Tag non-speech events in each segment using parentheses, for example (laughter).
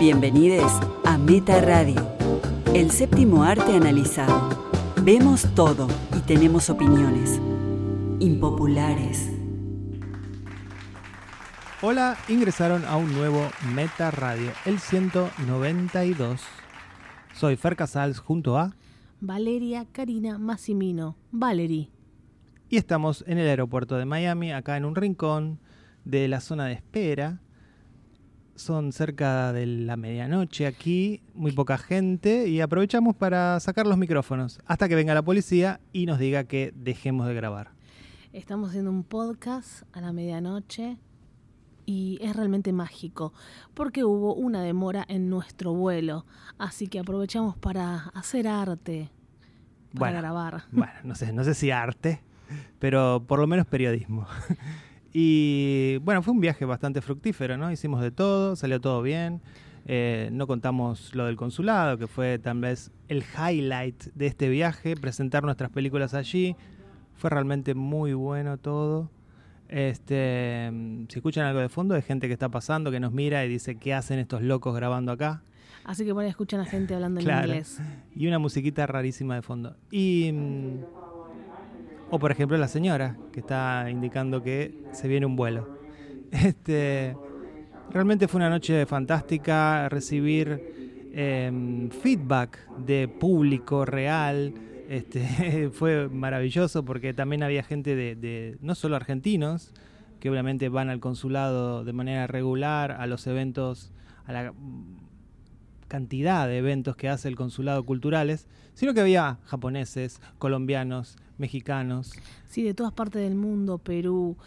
Bienvenidos a Meta Radio, el séptimo arte analizado. Vemos todo y tenemos opiniones impopulares. Hola, ingresaron a un nuevo Meta Radio, el 192. Soy Fer Casals junto a Valeria Karina Massimino. Valerie. y estamos en el aeropuerto de Miami, acá en un rincón de la zona de espera. Son cerca de la medianoche aquí, muy poca gente y aprovechamos para sacar los micrófonos hasta que venga la policía y nos diga que dejemos de grabar. Estamos haciendo un podcast a la medianoche y es realmente mágico porque hubo una demora en nuestro vuelo. Así que aprovechamos para hacer arte, para Bueno. grabar. Bueno, no sé, no sé si arte, pero por lo menos periodismo. (laughs) Y bueno, fue un viaje bastante fructífero, ¿no? Hicimos de todo, salió todo bien. Eh, no contamos lo del consulado, que fue tal vez el highlight de este viaje, presentar nuestras películas allí. Fue realmente muy bueno todo. Este, mm, si escuchan algo de fondo, hay gente que está pasando, que nos mira y dice, ¿qué hacen estos locos grabando acá? Así que por ahí escuchan a gente hablando en inglés. Y una musiquita rarísima de fondo. Y. O por ejemplo la señora, que está indicando que se viene un vuelo. (laughs) Este. Realmente fue una noche fantástica recibir em, feedback de público real. Este, (laughs) fue maravilloso porque también había gente de, de no solo argentinos, que obviamente van al consulado de manera regular, a los eventos, a la cantidad de eventos que hace el consulado culturales, sino que había japoneses, colombianos, mexicanos. Sí, de todas partes del mundo, Perú,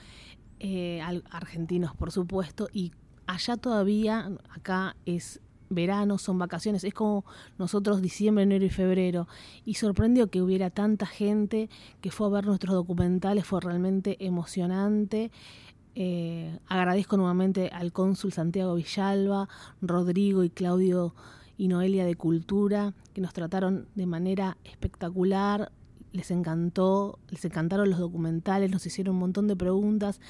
eh, argentinos, por supuesto, y allá todavía, acá es verano, son vacaciones, es como nosotros diciembre, enero y febrero, y sorprendió que hubiera tanta gente que fue a ver nuestros documentales, fue realmente emocionante. Eh, agradezco nuevamente al cónsul Santiago Villalba, Rodrigo y Claudio y Noelia de Cultura, que nos trataron de manera espectacular, les encantó, les encantaron los documentales, nos hicieron un montón de preguntas,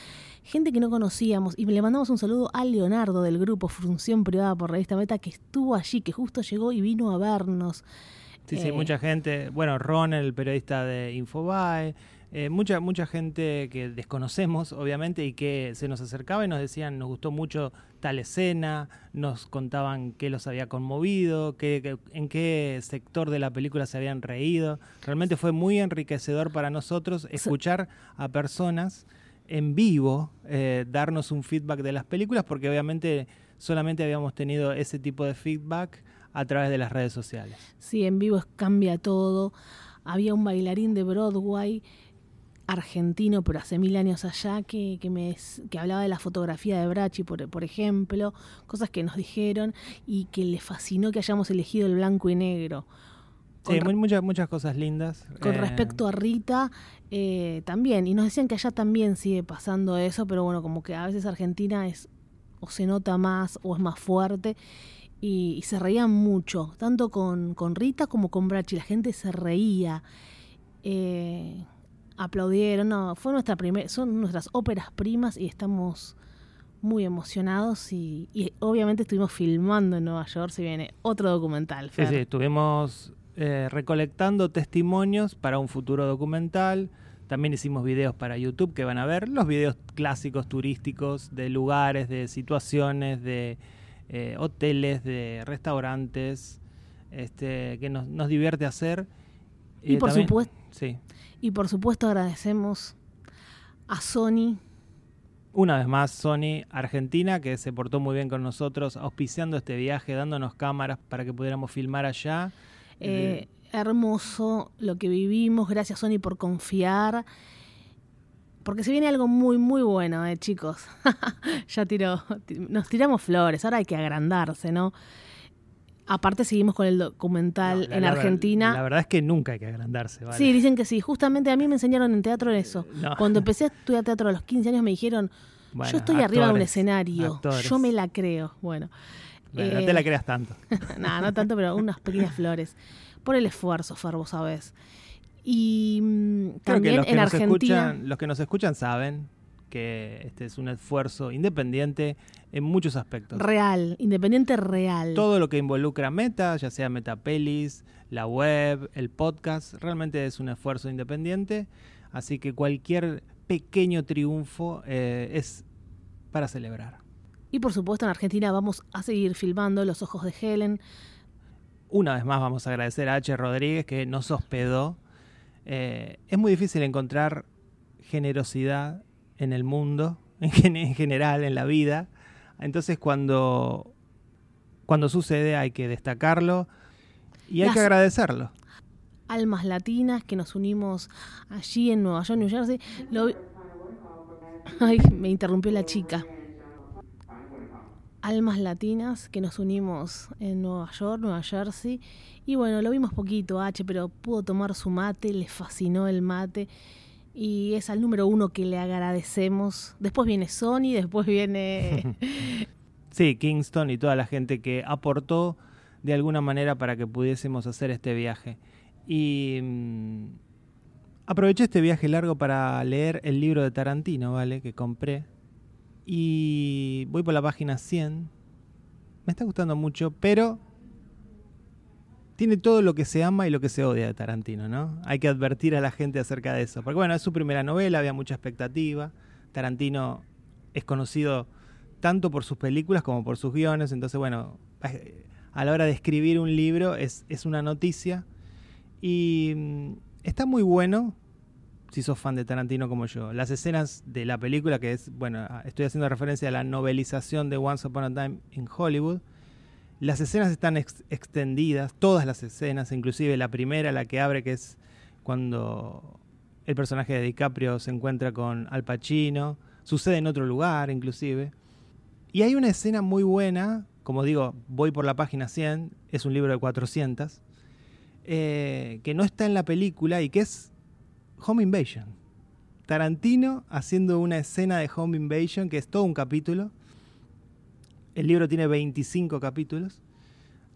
gente que no conocíamos, y le mandamos un saludo a Leonardo del grupo Función Privada por Revista Meta, que estuvo allí, que justo llegó y vino a vernos. Sí, sí, Eh, mucha gente. Bueno, Ron, el periodista de Infobae. Eh, mucha, mucha gente que desconocemos, obviamente, y que se nos acercaba y nos decían, nos gustó mucho tal escena, nos contaban qué los había conmovido, qué, qué- en qué sector de la película se habían reído. Realmente fue muy enriquecedor para nosotros escuchar a personas en vivo eh, darnos un feedback de las películas, porque obviamente solamente habíamos tenido ese tipo de feedback a través de las redes sociales. Sí, en vivo cambia todo. Había un bailarín de Broadway argentino, pero hace mil años allá, que, que, me, que hablaba de la fotografía de Brachi, por, por ejemplo, cosas que nos dijeron y que le fascinó que hayamos elegido el blanco y negro. Con, Sí, muy- muchas, muchas cosas lindas. con Eh, respecto a Rita, eh, también, y nos decían que allá también sigue pasando eso, pero bueno, como que a veces Argentina es o se nota más o es más fuerte. Y, y se reían mucho, tanto con, con Rita como con Brachi. La gente se reía, eh, aplaudieron. No, fue nuestra primer, son nuestras óperas primas y estamos muy emocionados. Y, y obviamente estuvimos filmando en Nueva York. Se viene otro documental. Sí, sí, estuvimos eh, recolectando testimonios para un futuro documental. También hicimos videos para YouTube que van a ver los videos clásicos turísticos de lugares, de situaciones, de eh, hoteles, de restaurantes, este, que nos, nos divierte hacer. Y Eh, por también- supuesto- Sí. Y por supuesto agradecemos a Sony. Una vez más, Sony Argentina, que se portó muy bien con nosotros, auspiciando este viaje, dándonos cámaras para que pudiéramos filmar allá. Eh, hermoso lo que vivimos. Gracias, Sony, por confiar. Porque se viene algo muy, muy bueno, eh, chicos. (laughs) ya tiró, nos tiramos flores, ahora hay que agrandarse, ¿no? Aparte seguimos con el documental No, la- en la Argentina. La verdad es que nunca hay que agrandarse, ¿vale? Sí, dicen que sí. Justamente a mí me enseñaron en teatro eso. No. Cuando (laughs) empecé a estudiar teatro a los 15 años me dijeron, Bueno, yo estoy arriba de un escenario, actores. yo me la creo. Bueno, Bueno, no eh, te la creas tanto. (laughs) no, no tanto, pero unas pequeñas flores. Por el esfuerzo, Fer, vos sabés. Y mm, Creo que también los que, en nos Argentina. escuchan, los que nos escuchan saben que este es un esfuerzo independiente en muchos aspectos. Real, independiente real. Todo lo que involucra Meta, ya sea Metapelis, la web, el podcast, realmente es un esfuerzo independiente. Así que cualquier pequeño triunfo eh, es para celebrar. Y por supuesto en Argentina vamos a seguir filmando Los Ojos de Helen. Una vez más vamos a agradecer a H. Rodríguez que nos hospedó. Eh, es muy difícil encontrar generosidad en el mundo, (laughs) en general, en la vida. Entonces cuando, cuando sucede hay que destacarlo y hay que agradecerlo. Almas latinas que nos unimos allí en Nueva York, New Jersey. (laughs) Ay, me interrumpió la chica. Almas latinas que nos unimos en Nueva York, Nueva Jersey. Y bueno, lo vimos poquito, H, pero pudo tomar su mate, le fascinó el mate y es al número uno que le agradecemos. Después viene Sony, después viene... (laughs) sí, Kingston y toda la gente que aportó de alguna manera para que pudiésemos hacer este viaje. Y mm, aproveché este viaje largo para leer el libro de Tarantino, ¿vale? Que compré. Y voy por la página 100. Me está gustando mucho, pero tiene todo lo que se ama y lo que se odia de Tarantino, ¿no? Hay que advertir a la gente acerca de eso. Porque bueno, es su primera novela, había mucha expectativa. Tarantino es conocido tanto por sus películas como por sus guiones, entonces bueno, a la hora de escribir un libro es, una noticia. Y mm, está muy bueno, si sos fan de Tarantino como yo. Las escenas de la película, que es, bueno, estoy haciendo referencia a la novelización de Once Upon a Time in Hollywood, las escenas están extendidas, todas las escenas, inclusive la primera, la que abre, que es cuando el personaje de DiCaprio se encuentra con Al Pacino, sucede en otro lugar inclusive. Y hay una escena muy buena, como digo, voy por la página 100, es un libro de 400, eh, que no está en la película y que es Home Invasion. Tarantino haciendo una escena de Home Invasion, que es todo un capítulo, el libro tiene 25 capítulos,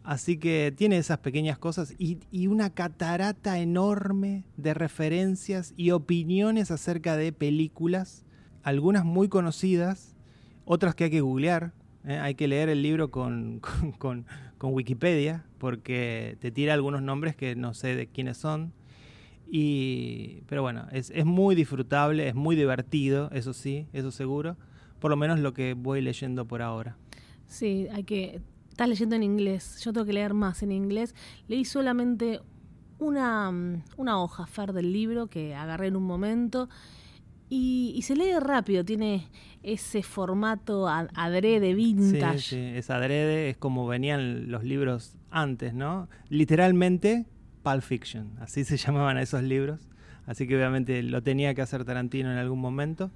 así que tiene esas pequeñas cosas y, una catarata enorme de referencias y opiniones acerca de películas, algunas muy conocidas, otras que hay que googlear. ¿eh? Hay que leer el libro (laughs) con, con, Wikipedia porque te tira algunos nombres que no sé de quiénes son. Y, pero bueno, es, es muy disfrutable, es muy divertido, eso sí, eso seguro. Por lo menos lo que voy leyendo por ahora. Sí, hay que. Estás leyendo en inglés. Yo tengo que leer más en inglés. Leí solamente una, mm, una hoja, Fer, del libro que agarré en un momento. Y, se lee rápido, tiene ese formato adrede, vintage. Sí, es adrede, es como venían los libros antes, ¿no? Literalmente, Pulp Fiction, así se (laughs) llamaban esos libros. Así que obviamente lo tenía que hacer Tarantino en algún momento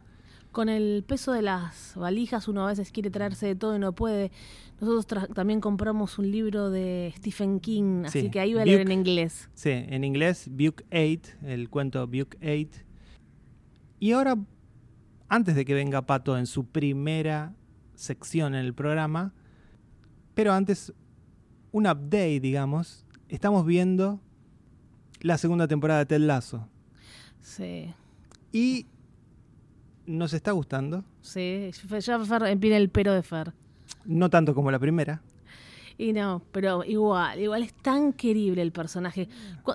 con el peso de las valijas uno a veces quiere traerse de todo y no puede. Nosotros también compramos un libro de Stephen King, así que ahí voy a leer en inglés. Sí, en inglés, Buke 8, el cuento Buke 8. Y ahora, antes de que venga Pato en su primera sección en el programa, pero antes, un update, digamos, estamos viendo la segunda temporada de Ted Lasso. Sí. Y nos está gustando. Sí, ya Fer empieza el pero de Fer. No tanto como la primera. Y no, pero igual, igual es tan querible el personaje.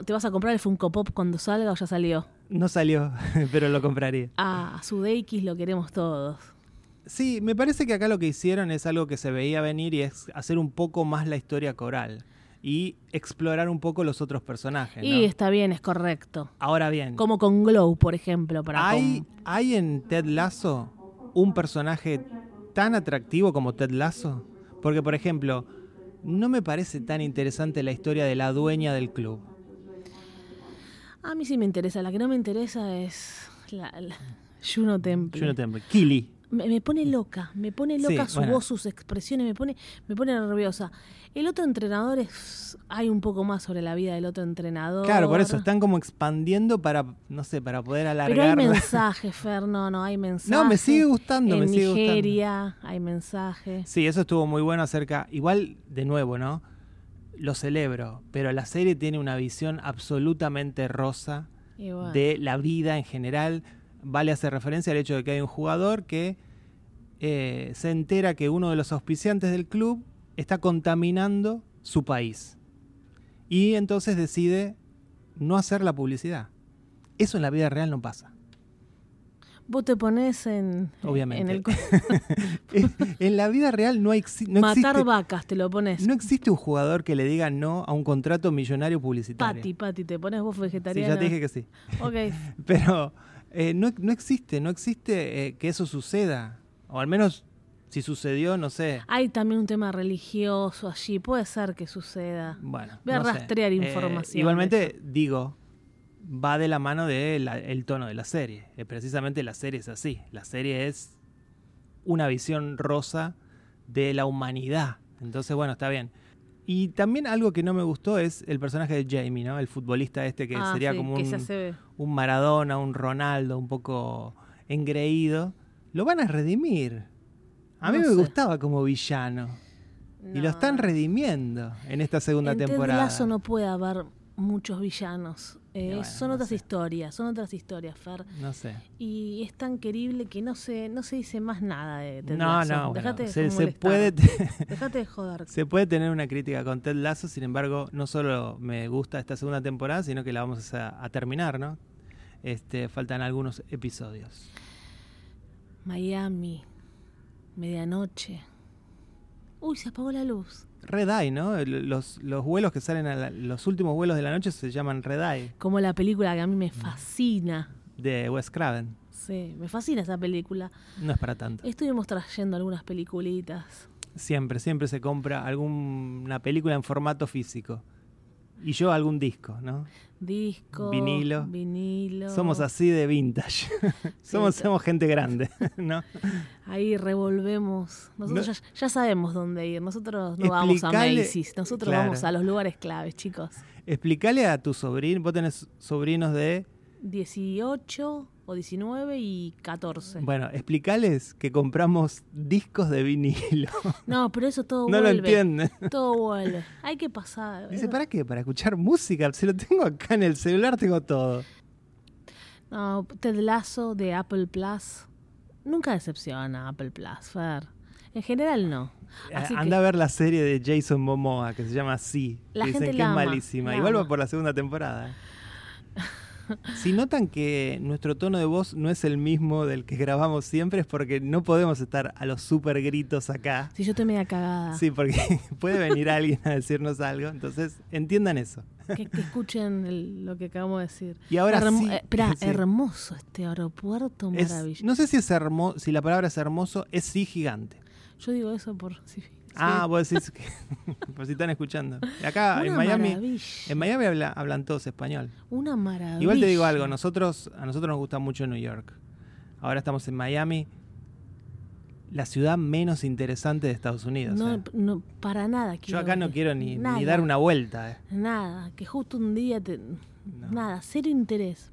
¿Te vas a comprar el Funko Pop cuando salga o ya salió? No salió, (laughs) pero lo compraría. Ah, a Sudeikis lo queremos todos. Sí, me parece que acá lo que hicieron es algo que se veía venir y es hacer un poco más la historia coral y explorar un poco los otros personajes. Y está bien, es correcto. Ahora bien. Como con Glow, por ejemplo. Para ¿hay, ¿Hay en Ted Lasso un personaje tan atractivo como Ted Lasso? Porque, por ejemplo, no me parece tan interesante la historia de la dueña del club. A mí sí me interesa. La que no me interesa es la, Juno Temple. Juno Temple. Kili me, pone loca, me pone loca su voz, sus expresiones, me pone, me pone nerviosa. El otro entrenador es, hay un poco más sobre la vida del otro entrenador. Claro, por eso están como expandiendo para, no sé, para poder alargar. Pero hay mensajes, Fer, no, no, hay mensajes. No, me sigue gustando, en me sigue Nigeria hay mensajes. Sí, eso estuvo muy bueno acerca, igual, de nuevo, ¿no? Lo celebro, pero la serie tiene una visión absolutamente rosa de la vida en general vale hacer referencia al hecho de que hay un jugador que eh, se entera que uno de los auspiciantes del club está contaminando su país. Y entonces decide no hacer la publicidad. Eso en la vida real no pasa. Vos te pones en, Obviamente. en el (laughs) en la vida real no, exi- no matar existe, vacas, te lo pones. no existe un jugador que le diga no a un contrato millonario publicitario. Pati, Pati, te pones vos Sí, vegetariana. ya te dije que sí. Ok. (laughs) Pero eh, no, no existe, no existe eh, que eso suceda. O al menos si sucedió, no sé. Hay también un tema religioso allí, puede ser que suceda. Bueno, Voy a no sé. rastrear Eh, información igualmente, digo, va de la mano del el tono de la serie. Precisamente la serie es así. La serie es una visión rosa de la humanidad. Entonces, bueno, está bien. Y también algo que no me gustó es el personaje de Jamie, ¿no? El futbolista este que Ah, sería sí, como que un, se un Maradona, un Ronaldo, un poco engreído. Lo van a redimir. A mí No me sé. gustaba como villano. Y lo están redimiendo en esta segunda en Ted temporada. Lasso no puede haber muchos villanos. Eh, bueno, son no otras sé. historias, son otras historias, Fer. No sé. Y es tan querible que no se, no se dice más nada de Ted No, Lasso. no, bueno, de se, puede, (laughs) Dejate de joder. se puede tener una crítica con Ted Lasso, sin embargo, no solo me gusta esta segunda temporada, sino que la vamos a, a terminar, ¿no? Este, faltan algunos episodios. Miami, medianoche. Uy, se apagó la luz. Red Eye, ¿no? Los, los vuelos que salen, a la- los últimos vuelos de la noche se llaman Red Eye, Como la película que a mí me fascina. de Wes Craven. Sí, me fascina esa película. No es para tanto. Estuvimos trayendo algunas peliculitas. Siempre, siempre se compra alguna película en formato físico. Y yo algún disco, ¿no? Disco, Vinilo. vinilo. Somos así de vintage. (laughs) somos, Sí. somos gente grande, (laughs) ¿no? Ahí revolvemos. Nosotros No- ya, ya sabemos dónde ir. Nosotros no vamos a Macy's. Nosotros claro. vamos a los lugares claves, chicos. Explicale a tu sobrino, vos tenés sobrinos de... 18 o 19 y 14. Bueno, explicales que compramos discos de vinilo. (laughs) No, pero eso todo no lo vuelve. entienden. Todo vuelve. Hay que pasar. Dice, ¿para qué? Para escuchar música. Si lo tengo acá en el celular, tengo todo. No, Ted Lasso de Apple Plus. Nunca decepciona Apple Plus, Fer. En general no. Así Eh, Anda que a ver la serie de Jason Momoa que se llama Sí. La Dicen gente que la es ama, malísima. la Igual va por la segunda temporada. (laughs) Si notan que nuestro tono de voz no es el mismo del que grabamos siempre, es porque no podemos estar a los super gritos acá. si yo estoy media cagada, Sí, porque (laughs) puede venir alguien a decirnos algo. Entonces, entiendan eso. que, que escuchen el- lo que acabamos de decir. Y ahora Hermo- sí. eh, (laughs) sí. hermoso este aeropuerto, Es- maravilloso. no sé si es hermoso, si la palabra es hermoso, es sí gigante. Yo digo eso por sí, Ah, vos decís que (laughs) por si están escuchando. Acá en Miami, maravilla. en Miami habla- hablan todos español. Una maravilla. Igual te digo algo, nosotros a nosotros nos gusta mucho New York. Ahora estamos en Miami, la ciudad menos interesante de Estados Unidos. No, ¿eh? no, para nada. Yo acá no quiero ni, dar una vuelta. ¿eh? Nada, que justo un día te... Nada, cero interés.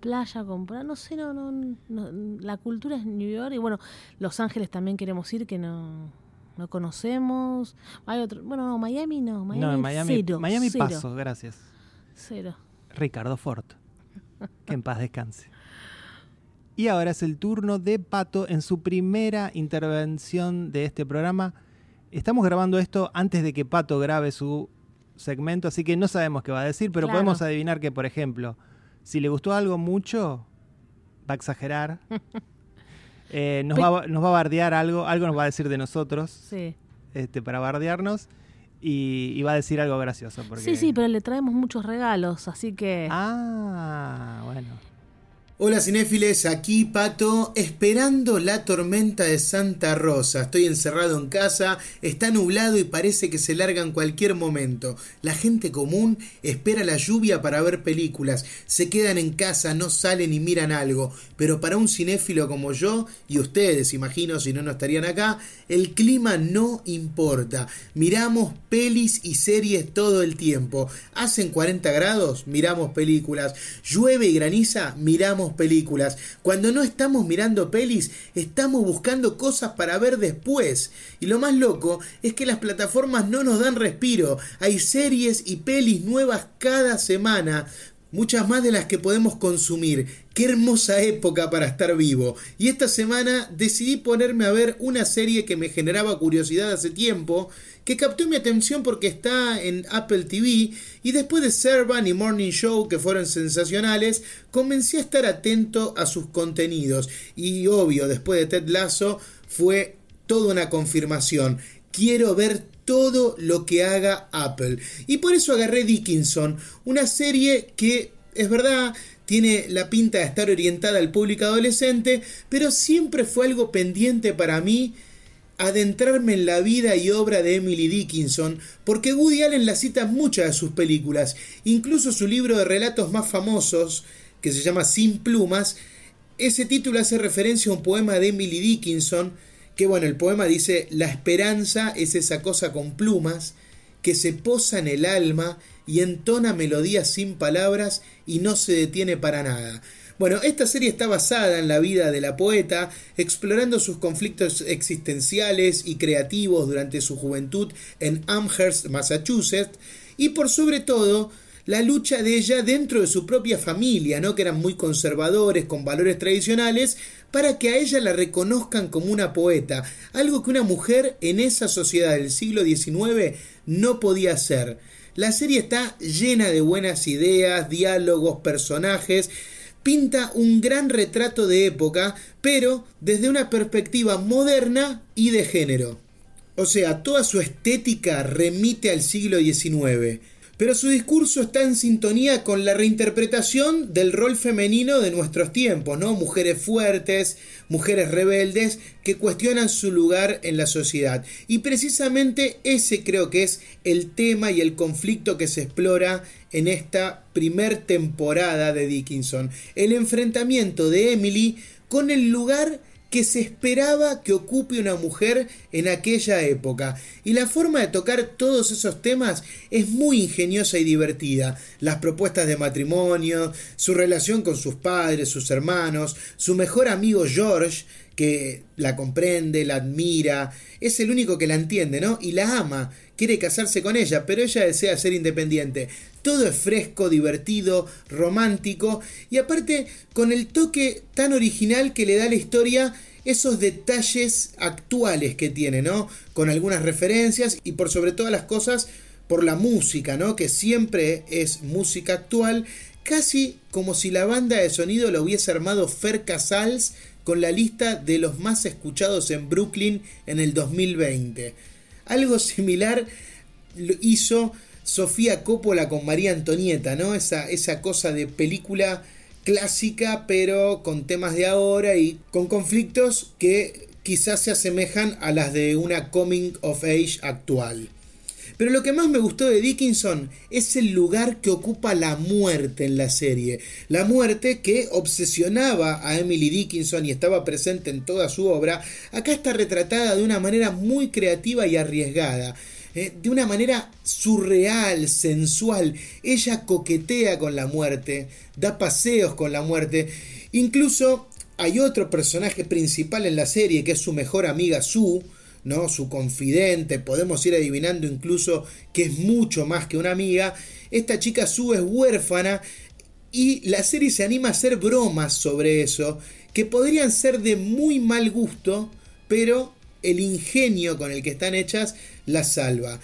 Playa, comprar, no sé, no, no, no, La cultura es New York y bueno, Los Ángeles también queremos ir que no, no conocemos. Hay otro, bueno, no, Miami no, Miami, no, en Miami, cero, Miami cero, paso, gracias. Cero. Ricardo Ford. Que en paz descanse. Y ahora es el turno de Pato en su primera intervención de este programa. Estamos grabando esto antes de que Pato grabe su segmento, así que no sabemos qué va a decir, pero Claro. podemos adivinar que, por ejemplo, si le gustó algo mucho, va a exagerar. (laughs) Eh, nos, va, a- nos va a bardear algo, algo nos va a decir de nosotros Sí. este, para bardearnos y, y va a decir algo gracioso. Porque... sí, sí, pero le traemos muchos regalos, así que... Ah, bueno. Hola cinéfiles, aquí Pato, esperando la tormenta de Santa Rosa. Estoy encerrado en casa, está nublado y parece que se larga en cualquier momento. La gente común espera la lluvia para ver películas, se quedan en casa, no salen y miran algo. Pero para un cinéfilo como yo, y ustedes imagino si no no estarían acá, el clima no importa. Miramos pelis y series todo el tiempo. Hacen 40 grados, miramos películas. Llueve y graniza, miramos películas. Cuando no estamos mirando pelis, estamos buscando cosas para ver después. Y lo más loco es que las plataformas no nos dan respiro. Hay series y pelis nuevas cada semana. Muchas más de las que podemos consumir. Qué hermosa época para estar vivo. Y esta semana decidí ponerme a ver una serie que me generaba curiosidad hace tiempo, que captó mi atención porque está en Apple TV y después de Servan y Morning Show que fueron sensacionales, comencé a estar atento a sus contenidos y obvio, después de Ted Lasso fue toda una confirmación. Quiero ver todo lo que haga Apple. Y por eso agarré Dickinson, una serie que es verdad, tiene la pinta de estar orientada al público adolescente, pero siempre fue algo pendiente para mí adentrarme en la vida y obra de Emily Dickinson, porque Woody Allen la cita en muchas de sus películas, incluso su libro de relatos más famosos, que se llama Sin Plumas, ese título hace referencia a un poema de Emily Dickinson, que bueno, el poema dice, la esperanza es esa cosa con plumas que se posa en el alma y entona melodías sin palabras y no se detiene para nada. Bueno, esta serie está basada en la vida de la poeta, explorando sus conflictos existenciales y creativos durante su juventud en Amherst, Massachusetts, y por sobre todo la lucha de ella dentro de su propia familia, ¿no? que eran muy conservadores, con valores tradicionales, para que a ella la reconozcan como una poeta, algo que una mujer en esa sociedad del siglo XIX no podía hacer. La serie está llena de buenas ideas, diálogos, personajes, pinta un gran retrato de época, pero desde una perspectiva moderna y de género. O sea, toda su estética remite al siglo XIX pero su discurso está en sintonía con la reinterpretación del rol femenino de nuestros tiempos, ¿no? Mujeres fuertes, mujeres rebeldes que cuestionan su lugar en la sociedad. Y precisamente ese creo que es el tema y el conflicto que se explora en esta primer temporada de Dickinson. El enfrentamiento de Emily con el lugar que se esperaba que ocupe una mujer en aquella época. Y la forma de tocar todos esos temas es muy ingeniosa y divertida. Las propuestas de matrimonio, su relación con sus padres, sus hermanos, su mejor amigo George, que la comprende, la admira, es el único que la entiende, ¿no? Y la ama, quiere casarse con ella, pero ella desea ser independiente. Todo es fresco, divertido, romántico y aparte con el toque tan original que le da la historia esos detalles actuales que tiene, ¿no? Con algunas referencias y por sobre todas las cosas por la música, ¿no? Que siempre es música actual, casi como si la banda de sonido lo hubiese armado Fer Casals con la lista de los más escuchados en Brooklyn en el 2020. Algo similar hizo Sofía Coppola con María Antonieta, ¿no? Esa, esa cosa de película clásica, pero con temas de ahora y con conflictos que quizás se asemejan a las de una coming of age actual. Pero lo que más me gustó de Dickinson es el lugar que ocupa la muerte en la serie. La muerte que obsesionaba a Emily Dickinson y estaba presente en toda su obra, acá está retratada de una manera muy creativa y arriesgada. Eh, de una manera surreal, sensual. Ella coquetea con la muerte, da paseos con la muerte. Incluso hay otro personaje principal en la serie que es su mejor amiga Sue, ¿no? Su confidente, podemos ir adivinando incluso que es mucho más que una amiga. Esta chica Sue es huérfana y la serie se anima a hacer bromas sobre eso que podrían ser de muy mal gusto, pero el ingenio con el que están hechas la salva.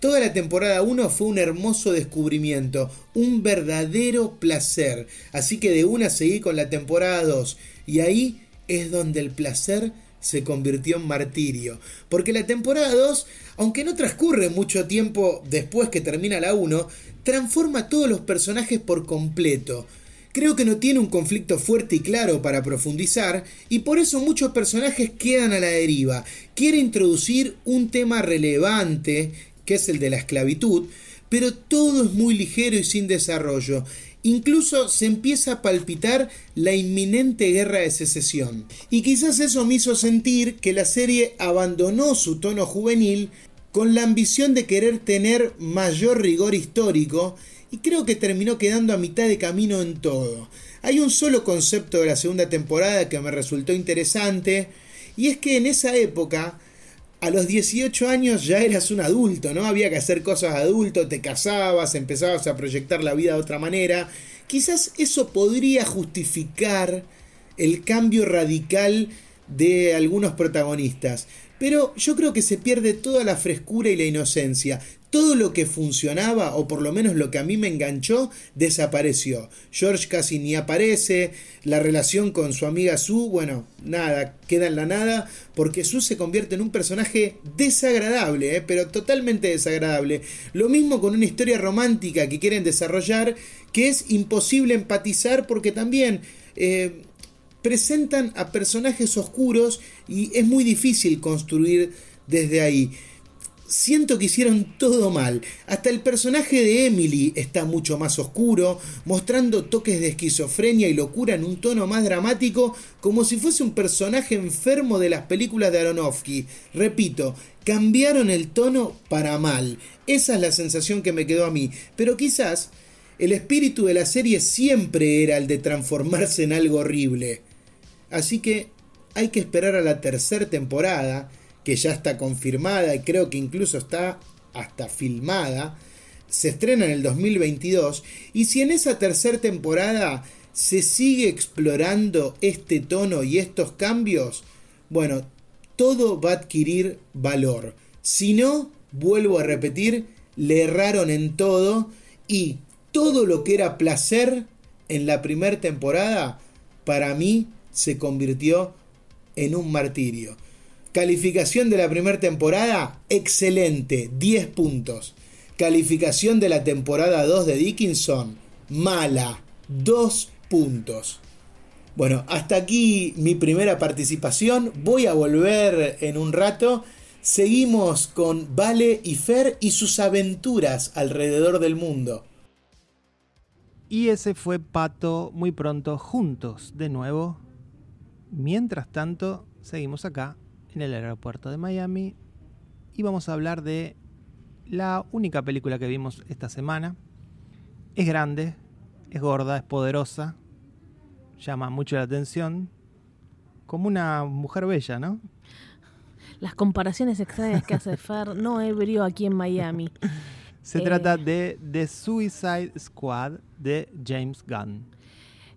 Toda la temporada 1 fue un hermoso descubrimiento, un verdadero placer. Así que de una seguí con la temporada 2 y ahí es donde el placer se convirtió en martirio. Porque la temporada 2, aunque no transcurre mucho tiempo después que termina la 1, transforma a todos los personajes por completo. Creo que no tiene un conflicto fuerte y claro para profundizar y por eso muchos personajes quedan a la deriva. Quiere introducir un tema relevante, que es el de la esclavitud, pero todo es muy ligero y sin desarrollo. Incluso se empieza a palpitar la inminente guerra de secesión. Y quizás eso me hizo sentir que la serie abandonó su tono juvenil con la ambición de querer tener mayor rigor histórico y creo que terminó quedando a mitad de camino en todo. Hay un solo concepto de la segunda temporada que me resultó interesante y es que en esa época a los 18 años ya eras un adulto, ¿no? Había que hacer cosas adulto, te casabas, empezabas a proyectar la vida de otra manera. Quizás eso podría justificar el cambio radical de algunos protagonistas. Pero yo creo que se pierde toda la frescura y la inocencia todo lo que funcionaba, o por lo menos lo que a mí me enganchó, desapareció. George casi ni aparece, la relación con su amiga Sue, bueno, nada, queda en la nada, porque Sue se convierte en un personaje desagradable, ¿eh? pero totalmente desagradable. Lo mismo con una historia romántica que quieren desarrollar, que es imposible empatizar porque también... Eh, presentan a personajes oscuros y es muy difícil construir desde ahí siento que hicieron todo mal. Hasta el personaje de Emily está mucho más oscuro, mostrando toques de esquizofrenia y locura en un tono más dramático, como si fuese un personaje enfermo de las películas de Aronofsky. Repito, cambiaron el tono para mal. Esa es la sensación que me quedó a mí. Pero quizás el espíritu de la serie siempre era el de transformarse en algo horrible. Así que hay que esperar a la tercera temporada que ya está confirmada y creo que incluso está hasta filmada, se estrena en el 2022 y si en esa tercera temporada se sigue explorando este tono y estos cambios, bueno, todo va a adquirir valor. Si no, vuelvo a repetir, le erraron en todo y todo lo que era placer en la primera temporada, para mí se convirtió en un martirio. Calificación de la primera temporada, excelente, 10 puntos. Calificación de la temporada 2 de Dickinson, mala, 2 puntos. Bueno, hasta aquí mi primera participación. Voy a volver en un rato. Seguimos con Vale y Fer y sus aventuras alrededor del mundo. Y ese fue Pato muy pronto juntos de nuevo. Mientras tanto, seguimos acá en el aeropuerto de Miami y vamos a hablar de la única película que vimos esta semana. Es grande, es gorda, es poderosa, llama mucho la atención, como una mujer bella, ¿no? Las comparaciones extrañas que hace Fer no ebrio aquí en Miami. (laughs) Se trata eh. de The Suicide Squad de James Gunn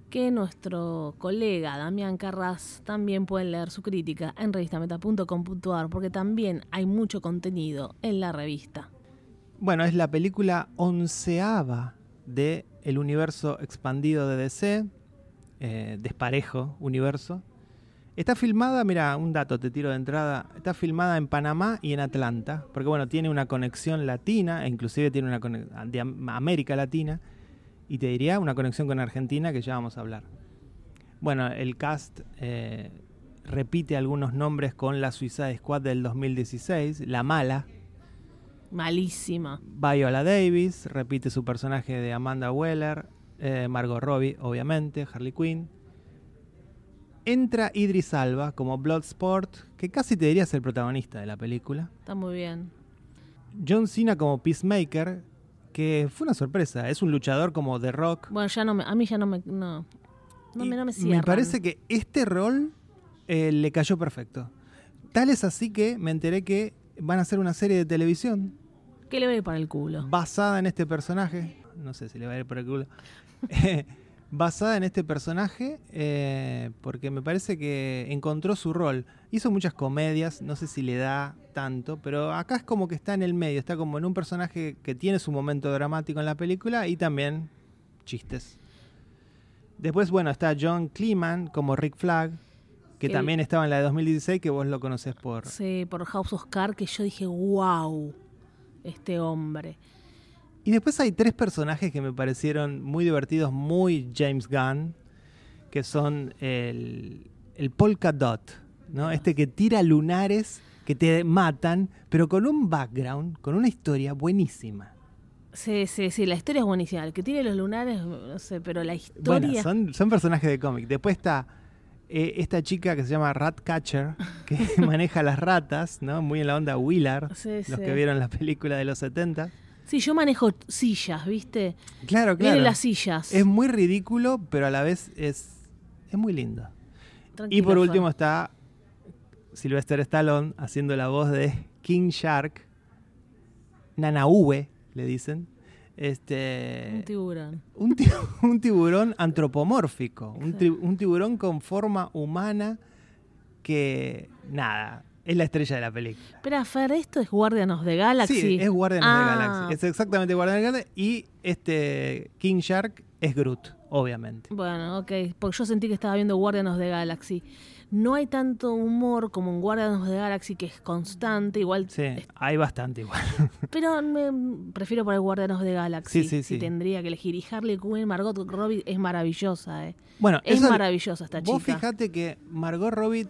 que nuestro colega Damián Carras también pueden leer su crítica en revistameta.com.ar porque también hay mucho contenido en la revista. Bueno, es la película onceava de el universo expandido de DC, eh, desparejo universo. Está filmada, mira, un dato te tiro de entrada, está filmada en Panamá y en Atlanta, porque bueno, tiene una conexión latina, e inclusive tiene una conexión de América Latina, y te diría una conexión con Argentina que ya vamos a hablar. Bueno, el cast eh, repite algunos nombres con la Suicide Squad del 2016, La Mala. Malísima. Viola Davis, repite su personaje de Amanda Weller, eh, Margot Robbie, obviamente, Harley Quinn. Entra Idris Alba como Bloodsport, que casi te diría ser el protagonista de la película. Está muy bien. John Cena como Peacemaker, que fue una sorpresa. Es un luchador como The Rock. Bueno, ya no me, a mí ya no me, no, no, me, no me, me parece que este rol eh, le cayó perfecto. Tal es así que me enteré que van a hacer una serie de televisión. ¿Qué le va a ir para el culo? Basada en este personaje. No sé si le va a ir para el culo. (laughs) basada en este personaje eh, porque me parece que encontró su rol. Hizo muchas comedias, no sé si le da tanto, pero acá es como que está en el medio, está como en un personaje que tiene su momento dramático en la película y también chistes. Después, bueno, está John Cleman como Rick Flag, que también estaba en la de 2016, que vos lo conocés por... Sí, por House of Cards, que yo dije, wow, este hombre. Y después hay tres personajes que me parecieron muy divertidos, muy James Gunn, que son el, el polka dot, ¿no? Este que tira lunares que te matan, pero con un background, con una historia buenísima. Sí, sí, sí, la historia es buenísima. El que tire los lunares, no sé, pero la historia. Bueno, son, personajes de cómic. Después está eh, esta chica que se llama Ratcatcher, que (laughs) maneja las ratas, ¿no? Muy en la onda Willard, los que vieron la película de los 70. Sí, yo manejo sillas, ¿viste? Claro, claro. Vienen las sillas. Es muy ridículo, pero a la vez es, es muy lindo. y por último está Sylvester Stallone haciendo la voz de King Shark, Nanaue, le dicen. Este, Un tiburón. un, ti- (laughs) un tiburón antropomórfico, un, tri- un tiburón con forma humana que, nada, es la estrella de la película. Espera, Fer, esto es Guardian of the Galaxy. Sí, es Guardianes Ah, de la Galaxy. Es exactamente Guardianes de la Galaxy. Y este King Shark es Groot, obviamente. Bueno, ok, porque yo sentí que estaba viendo Guardian of the Galaxy. No hay tanto humor como en Guardian of the Galaxy, que es constante, igual. Sí, hay bastante igual. (laughs) Pero me prefiero por el Guardian of the Galaxy. Sí, sí, Si sí. tendría que elegir. Y Harley Quinn, Margot Robbie es maravillosa, eh. Bueno, Es eso- maravillosa esta Vos chica. fijate que Margot Robbie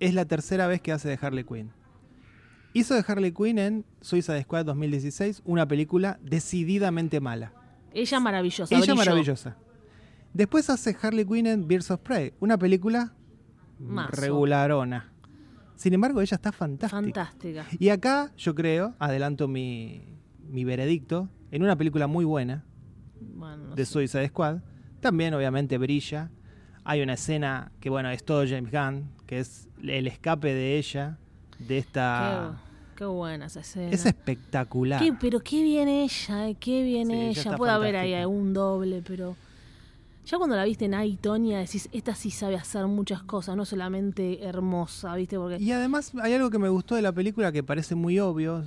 es la tercera vez que hace de Harley Quinn. Hizo de Harley Quinn en Suicide Squad 2016, una película decididamente mala. Ella maravillosa. Ella maravillosa. Después hace Harley Quinn en Birds of Prey, una película regularona. Sin embargo, ella está fantástica. Fantástica. Y acá, yo creo, adelanto mi, mi veredicto, en una película muy buena Bueno, no de sé. Suicide Squad, también obviamente brilla. Hay una escena que, bueno, es todo James Gunn, que es el escape de ella, de esta... Qué, qué buena esa escena. Es espectacular. Qué- pero qué bien ella, eh, qué bien Sí, ella Puede haber ahí algún doble, pero ya cuando la viste en Ay, Tonya, decís, esta sí sabe hacer muchas cosas, no solamente hermosa, ¿viste? Porque Y además hay algo que me gustó de la película que parece muy obvio,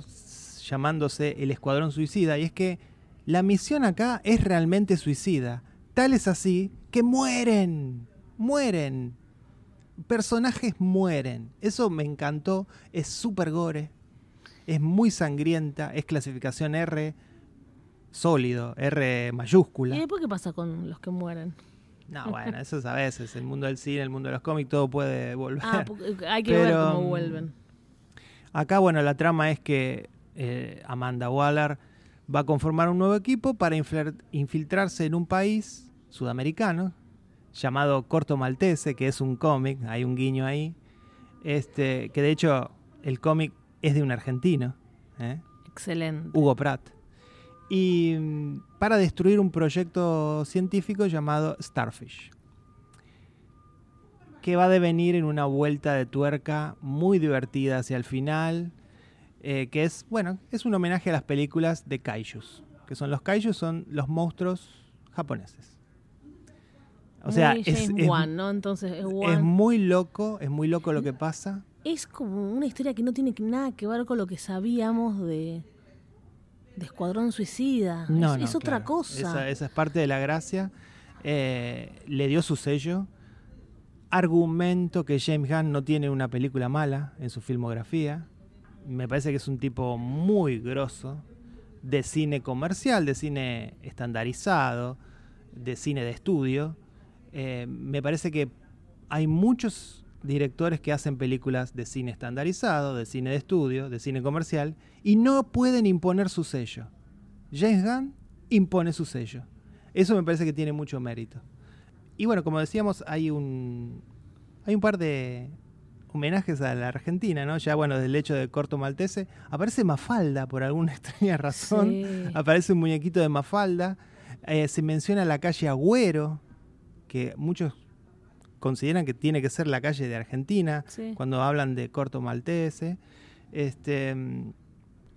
llamándose El Escuadrón Suicida, y es que la misión acá es realmente suicida. Tal es así que mueren, mueren. Personajes mueren. Eso me encantó, es súper gore, es muy sangrienta, es clasificación R sólido, R ¿Y mayúscula. después qué pasa con los que mueren? No, (laughs) bueno, eso es a veces, el mundo del cine, el mundo de los cómics, todo puede volver. Ah, hay que ver cómo mm, vuelven. Acá, bueno, la trama es que eh, Amanda Waller va a conformar un nuevo equipo para infiltrarse en un país sudamericano llamado Corto Maltese, que es un cómic, hay un guiño ahí, este, que de hecho el cómic es de un argentino, ¿eh? Excelente. Hugo Pratt, y mm, para destruir un proyecto científico llamado Starfish, que va a devenir en una vuelta de tuerca muy divertida hacia el final, eh, que es, bueno, es un homenaje a las películas de kaijus, que son los kaijus, son los monstruos japoneses. O sea, Muy es, James es- Wan, ¿no? Entonces es es Wan. muy loco, es muy loco lo que pasa. Es como una historia que no tiene nada que ver con lo que sabíamos de, de Escuadrón Suicida. No, es, no, es otra claro. cosa. Esa, esa es parte de la gracia. Eh, le dio su sello. Argumento que James Gunn no tiene una película mala en su filmografía. Me parece que es un tipo muy grosso de cine comercial, de cine estandarizado, de cine de estudio. Eh, me parece que hay muchos directores que hacen películas de cine estandarizado, de cine de estudio, de cine comercial, y no pueden imponer su sello. James Gunn impone su sello. Eso me parece que tiene mucho mérito. Y bueno, como decíamos, hay un, hay un par de homenajes a la Argentina, ¿no? Ya bueno, del hecho de Corto Maltese, aparece Mafalda por alguna (laughs) extraña razón. Sí. Aparece un muñequito de Mafalda. Eh, se menciona la calle Agüero, que muchos consideran que tiene que ser la calle de Argentina Sí. cuando hablan de Corto Maltese. Este,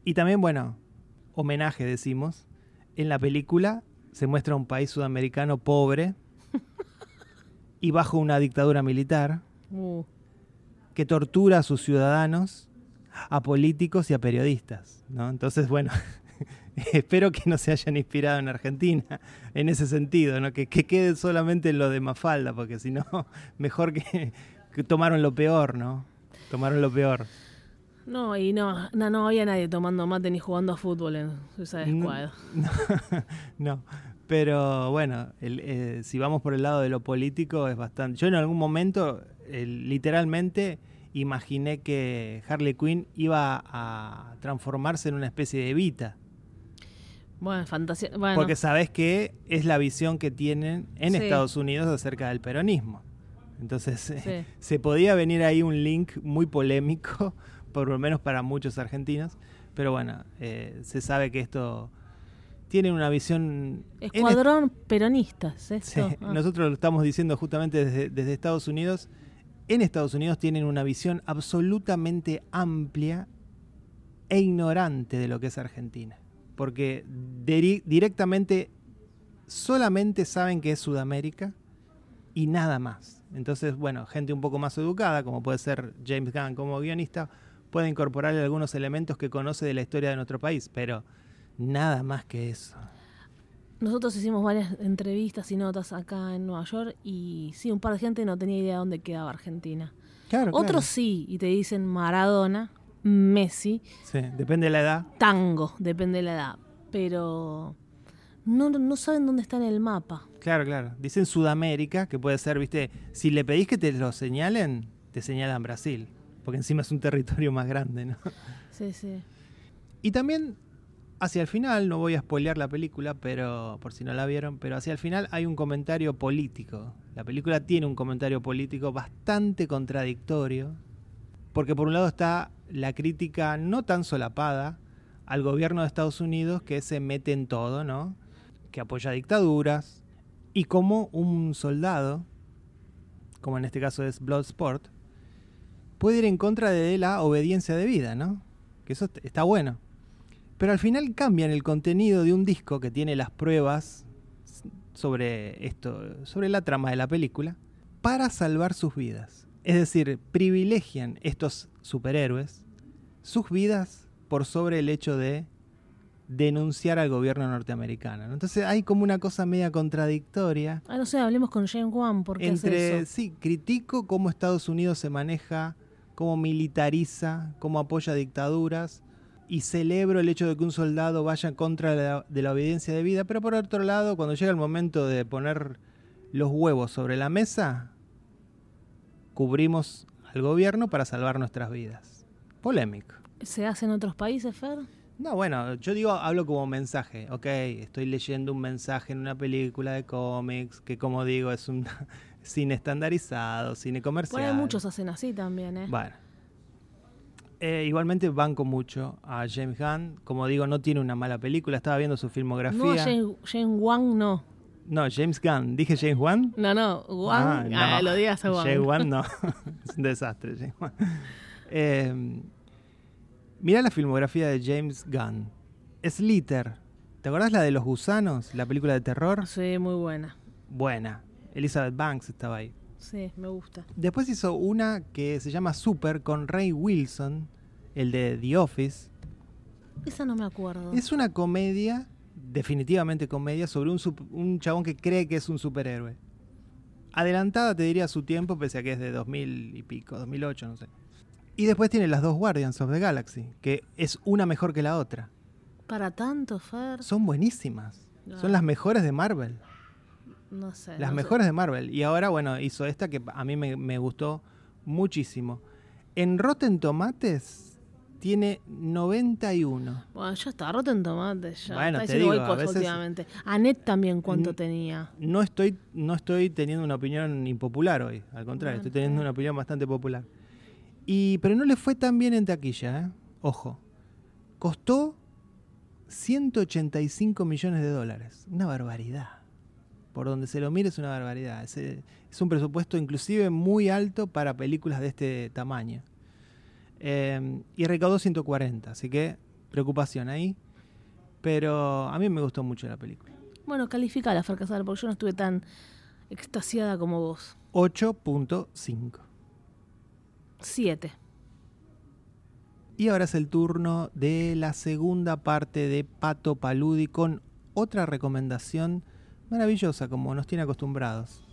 y también, bueno, homenaje decimos, en la película se muestra un país sudamericano pobre (laughs) y bajo una dictadura militar Uh, que tortura a sus ciudadanos, a políticos y a periodistas. ¿no? Entonces, bueno, (laughs) espero que no se hayan inspirado en Argentina en ese sentido, ¿no? que, que quede solamente en lo de Mafalda, porque si no, (laughs) mejor que, que tomaron lo peor, ¿no? Tomaron lo peor. no, y no, no, no había nadie tomando mate ni jugando a fútbol en Suicide No. Squad. (laughs) no, pero bueno, el- eh, si vamos por el lado de lo político es bastante... Yo en algún momento, eh, literalmente, imaginé que Harley Quinn iba a transformarse en una especie de Evita. Bueno, fantasía. Bueno, Porque sabes que es la visión que tienen en Sí. Estados Unidos acerca del peronismo. Entonces, eh, (laughs) Sí. se podía venir ahí un link muy polémico, (laughs) por lo menos para muchos argentinos. Pero bueno, eh, se sabe que esto tiene una visión... Escuadrón peronistas, Sí, esto. Ah. nosotros lo estamos diciendo justamente desde, desde Estados Unidos en Estados Unidos tienen una visión absolutamente amplia e ignorante de lo que es Argentina. Porque directamente solamente saben que es Sudamérica y nada más. Entonces, bueno, gente un poco más educada, como puede ser James Gunn como guionista, puede incorporar algunos elementos que conoce de la historia de nuestro país, pero nada más que eso. Nosotros hicimos varias entrevistas y notas acá en Nueva York y sí, un par de gente no tenía idea de dónde quedaba Argentina. Claro, Otros sí, y te dicen Maradona, Messi. Sí, depende de la edad. Tango, depende de la edad. Pero no, no saben dónde está en el mapa. Claro, claro. Dicen Sudamérica, que puede ser, viste, si le pedís que te lo señalen, te señalan Brasil, porque encima es un territorio más grande, ¿no? (laughs) Sí, sí. Y también hacia el final, no voy a spoilear la película, pero por si no la vieron, pero hacia el final hay un comentario político. La película tiene un comentario político bastante contradictorio, porque por un lado está la crítica no tan solapada al gobierno de Estados Unidos que se mete en todo, ¿no? Que apoya dictaduras y como un soldado, como en este caso es Bloodsport, puede ir en contra de la obediencia de vida, ¿no? Que eso está bueno. Pero al final cambian el contenido de un disco que tiene las pruebas sobre esto, sobre la trama de la película, para salvar sus vidas. Es decir, privilegian estos superhéroes sus vidas por sobre el hecho de denunciar al gobierno norteamericano. Entonces hay como una cosa media contradictoria. Ah, no sé, hablemos con James Wan porque entre sí, critico cómo Estados Unidos se maneja, cómo militariza, cómo apoya dictaduras y celebro el hecho de que un soldado vaya en contra de la, obediencia de vida, pero por otro lado, cuando llega el momento de poner los huevos sobre la mesa, cubrimos al gobierno para salvar nuestras vidas. Polémico. ¿Se hace en otros países, Fer? No, bueno, yo digo, hablo como mensaje. Ok, estoy leyendo un mensaje en una película de cómics, que como digo, es un (laughs) cine estandarizado, cine comercial. Bueno, muchos hacen así también, ¿eh? Bueno eh, igualmente banco mucho a James Gunn. Como digo, no tiene una mala película. Estaba viendo su filmografía. No, James, James Wan no. No, James Gunn. ¿Dije James Wan? No, no, Wan. Ah, ah lo digas a Wan. James Wan no. (laughs) es un desastre, James Wan. Eh, mira la filmografía de James Gunn. Slither. ¿Te acordás la de los gusanos? La película de terror. Sí, muy buena. Buena. Elizabeth Banks estaba ahí. Sí, me gusta. Después hizo una que se llama Super con Ray Wilson, el de The Office. Esa no me acuerdo. Es una comedia, definitivamente comedia, sobre un, un chabón que cree que es un superhéroe. Adelantada, te diría, a su tiempo, pese a que es de 2000 y pico, 2008, no sé. Y después tiene las dos Guardians of the Galaxy, que es una mejor que la otra. Para tanto, Fer. Son buenísimas. Son las mejores de Marvel. No sé. Las mejores de Marvel. Y ahora, bueno, hizo esta que a mí me, gustó muchísimo. En Rotten Tomates tiene 91. Bueno, ya está, Rotten Tomates ya. Bueno, te digo, a veces, últimamente. Anet también, ¿cuánto tenía? No estoy, no estoy teniendo una opinión impopular hoy, al contrario, estoy teniendo una opinión bastante popular. Y, pero no le fue tan bien en taquilla, ¿eh? Ojo. Costó 185 millones de dólares. Una barbaridad por donde se lo mire es una barbaridad. Es, eh, un presupuesto inclusive muy alto para películas de este tamaño. Eh, y recaudó 140, así que preocupación ahí. Pero a mí me gustó mucho la película. Bueno, califica la fracasada porque yo no estuve tan extasiada como vos. 8.5. 7. Y ahora es el turno de la segunda parte de Pato Paludi con otra recomendación maravillosa como nos tiene acostumbrados.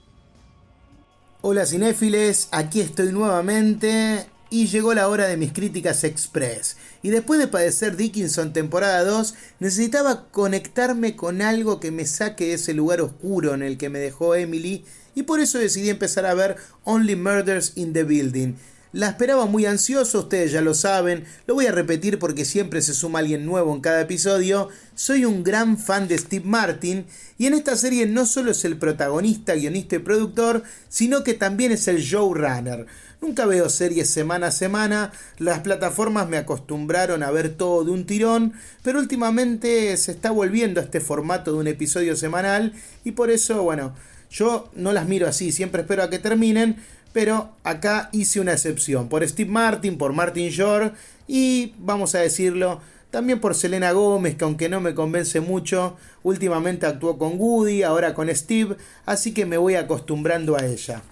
Hola cinéfiles, aquí estoy nuevamente y llegó la hora de mis críticas express. Y después de padecer Dickinson temporada 2, necesitaba conectarme con algo que me saque de ese lugar oscuro en el que me dejó Emily y por eso decidí empezar a ver Only Murders in the Building la esperaba muy ansioso, ustedes ya lo saben, lo voy a repetir porque siempre se suma alguien nuevo en cada episodio. Soy un gran fan de Steve Martin y en esta serie no solo es el protagonista, guionista y productor, sino que también es el showrunner. Nunca veo series semana a semana, las plataformas me acostumbraron a ver todo de un tirón, pero últimamente se está volviendo a este formato de un episodio semanal y por eso, bueno, yo no las miro así, siempre espero a que terminen, pero acá hice una excepción por Steve Martin, por Martin Shore y vamos a decirlo, también por Selena Gómez, que aunque no me convence mucho, últimamente actuó con Woody, ahora con Steve, así que me voy acostumbrando a ella.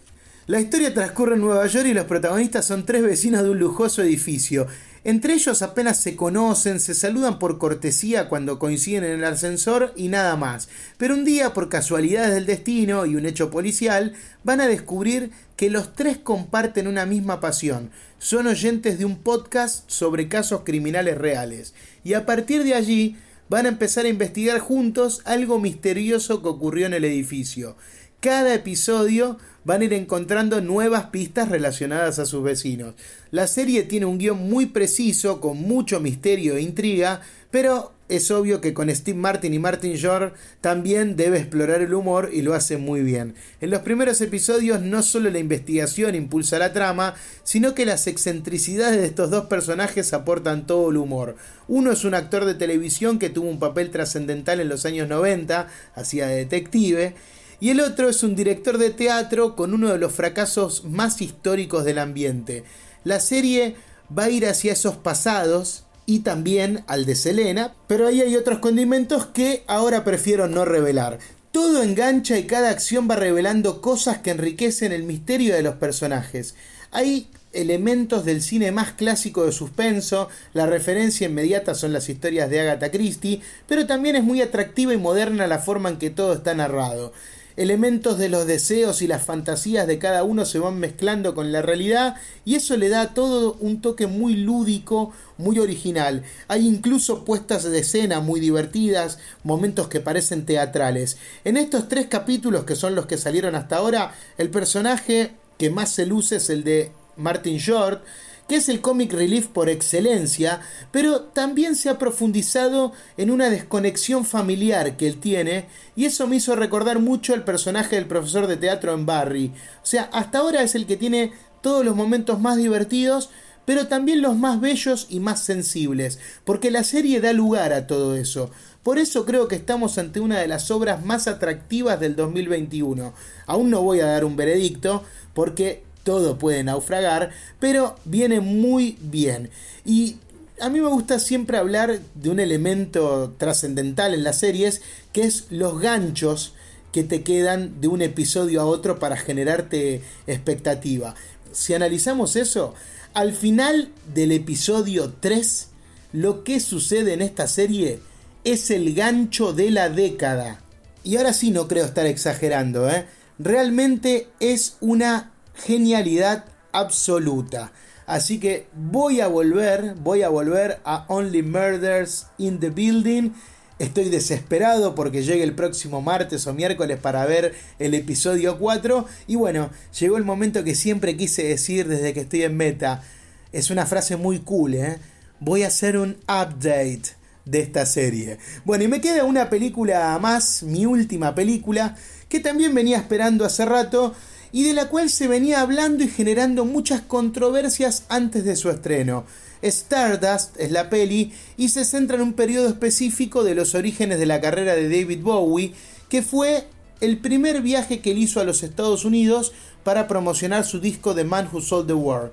La historia transcurre en Nueva York y los protagonistas son tres vecinos de un lujoso edificio. Entre ellos apenas se conocen, se saludan por cortesía cuando coinciden en el ascensor y nada más. Pero un día, por casualidades del destino y un hecho policial, van a descubrir que los tres comparten una misma pasión. Son oyentes de un podcast sobre casos criminales reales. Y a partir de allí van a empezar a investigar juntos algo misterioso que ocurrió en el edificio. Cada episodio van a ir encontrando nuevas pistas relacionadas a sus vecinos. La serie tiene un guion muy preciso, con mucho misterio e intriga, pero es obvio que con Steve Martin y Martin Shore también debe explorar el humor y lo hace muy bien. En los primeros episodios no solo la investigación impulsa la trama, sino que las excentricidades de estos dos personajes aportan todo el humor. Uno es un actor de televisión que tuvo un papel trascendental en los años 90, hacía de detective, y el otro es un director de teatro con uno de los fracasos más históricos del ambiente. La serie va a ir hacia esos pasados y también al de Selena, pero ahí hay otros condimentos que ahora prefiero no revelar. Todo engancha y cada acción va revelando cosas que enriquecen el misterio de los personajes. Hay elementos del cine más clásico de suspenso, la referencia inmediata son las historias de Agatha Christie, pero también es muy atractiva y moderna la forma en que todo está narrado elementos de los deseos y las fantasías de cada uno se van mezclando con la realidad y eso le da todo un toque muy lúdico, muy original. Hay incluso puestas de escena muy divertidas, momentos que parecen teatrales. En estos tres capítulos que son los que salieron hasta ahora, el personaje que más se luce es el de Martin Short, que es el comic relief por excelencia, pero también se ha profundizado en una desconexión familiar que él tiene, y eso me hizo recordar mucho el personaje del profesor de teatro en Barry. O sea, hasta ahora es el que tiene todos los momentos más divertidos, pero también los más bellos y más sensibles, porque la serie da lugar a todo eso. Por eso creo que estamos ante una de las obras más atractivas del 2021. Aún no voy a dar un veredicto, porque todo puede naufragar, pero viene muy bien. Y a mí me gusta siempre hablar de un elemento trascendental en las series, que es los ganchos que te quedan de un episodio a otro para generarte expectativa. Si analizamos eso, al final del episodio 3, lo que sucede en esta serie es el gancho de la década. Y ahora sí no creo estar exagerando, ¿eh? Realmente es una genialidad absoluta. Así que voy a volver, voy a volver a Only Murders in the Building. Estoy desesperado porque llegue el próximo martes o miércoles para ver el episodio 4. Y bueno, llegó el momento que siempre quise decir desde que estoy en meta. Es una frase muy cool, ¿eh? Voy a hacer un update de esta serie. Bueno, y me queda una película más, mi última película, que también venía esperando hace rato y de la cual se venía hablando y generando muchas controversias antes de su estreno. Stardust es la peli y se centra en un periodo específico de los orígenes de la carrera de David Bowie, que fue el primer viaje que él hizo a los Estados Unidos para promocionar su disco The Man Who Sold the World.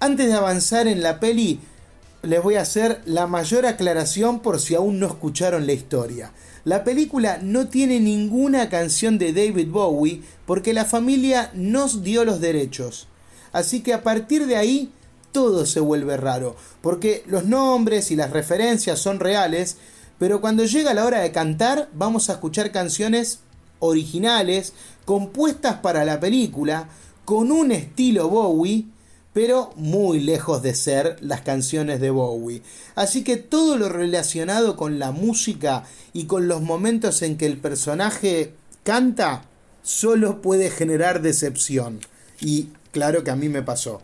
Antes de avanzar en la peli, les voy a hacer la mayor aclaración por si aún no escucharon la historia. La película no tiene ninguna canción de David Bowie porque la familia nos dio los derechos. Así que a partir de ahí todo se vuelve raro, porque los nombres y las referencias son reales, pero cuando llega la hora de cantar vamos a escuchar canciones originales, compuestas para la película, con un estilo Bowie, pero muy lejos de ser las canciones de Bowie. Así que todo lo relacionado con la música y con los momentos en que el personaje canta solo puede generar decepción. Y claro que a mí me pasó.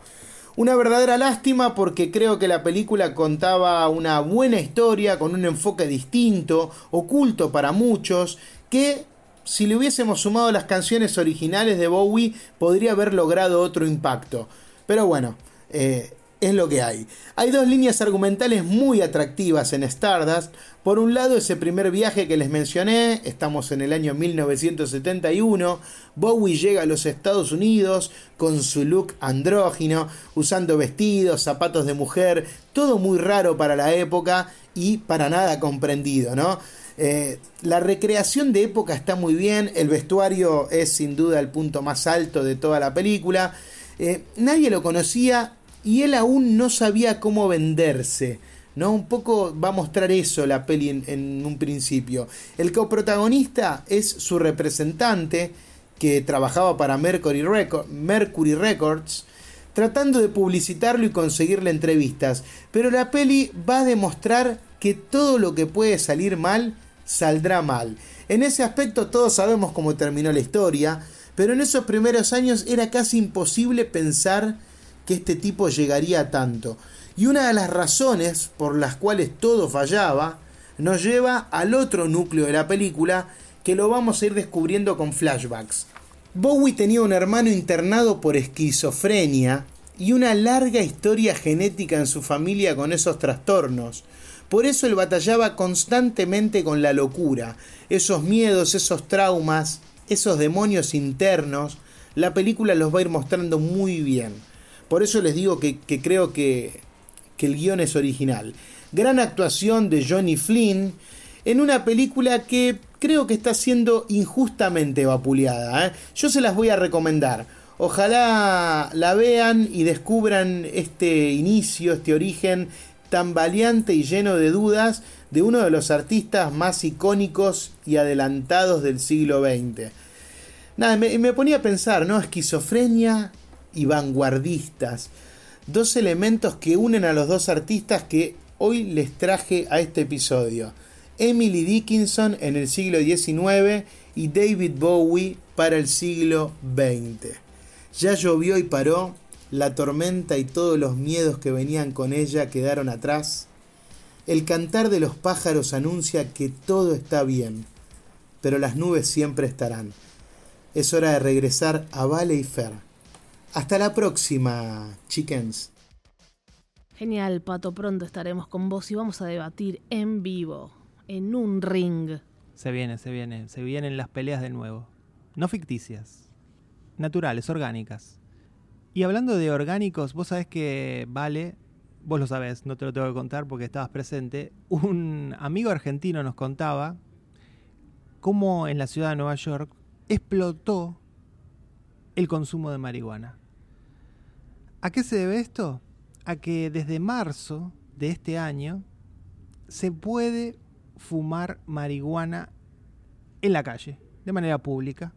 Una verdadera lástima porque creo que la película contaba una buena historia con un enfoque distinto, oculto para muchos, que si le hubiésemos sumado las canciones originales de Bowie podría haber logrado otro impacto. Pero bueno, eh, es lo que hay. Hay dos líneas argumentales muy atractivas en Stardust. Por un lado, ese primer viaje que les mencioné, estamos en el año 1971, Bowie llega a los Estados Unidos con su look andrógino, usando vestidos, zapatos de mujer, todo muy raro para la época y para nada comprendido, ¿no? Eh, la recreación de época está muy bien, el vestuario es sin duda el punto más alto de toda la película. Eh, nadie lo conocía y él aún no sabía cómo venderse. ¿no? Un poco va a mostrar eso la peli en, un principio. El coprotagonista es su representante, que trabajaba para Mercury, Mercury Records, tratando de publicitarlo y conseguirle entrevistas. Pero la peli va a demostrar que todo lo que puede salir mal, saldrá mal. En ese aspecto todos sabemos cómo terminó la historia, pero en esos primeros años era casi imposible pensar que este tipo llegaría a tanto. Y una de las razones por las cuales todo fallaba nos lleva al otro núcleo de la película que lo vamos a ir descubriendo con flashbacks. Bowie tenía un hermano internado por esquizofrenia y una larga historia genética en su familia con esos trastornos. Por eso él batallaba constantemente con la locura, esos miedos, esos traumas, esos demonios internos. La película los va a ir mostrando muy bien. Por eso les digo que, creo que, el guion es original. Gran actuación de Johnny Flynn en una película que creo que está siendo injustamente vapuleada. ¿eh? Yo se las voy a recomendar. Ojalá la vean y descubran este inicio, este origen tan valiente y lleno de dudas de uno de los artistas más icónicos y adelantados del siglo XX. Nada, me, me ponía a pensar, ¿no? Esquizofrenia, y vanguardistas. Dos elementos que unen a los dos artistas que hoy les traje a este episodio. Emily Dickinson en el siglo XIX y David Bowie para el siglo XX. Ya llovió y paró, la tormenta y todos los miedos que venían con ella quedaron atrás. El cantar de los pájaros anuncia que todo está bien, pero las nubes siempre estarán. Es hora de regresar a Vale y Fer hasta la próxima, chickens. Genial, Pato. Pronto estaremos con vos y vamos a debatir en vivo, en un ring. Se viene, se viene. Se vienen las peleas de nuevo. No ficticias. Naturales, orgánicas. Y hablando de orgánicos, vos sabés que Vale, vos lo sabés, no te lo tengo que contar porque estabas presente. Un amigo argentino nos contaba cómo en la ciudad de Nueva York explotó el consumo de marihuana. ¿A qué se debe esto? A que desde marzo de este año se puede fumar marihuana en la calle, de manera pública.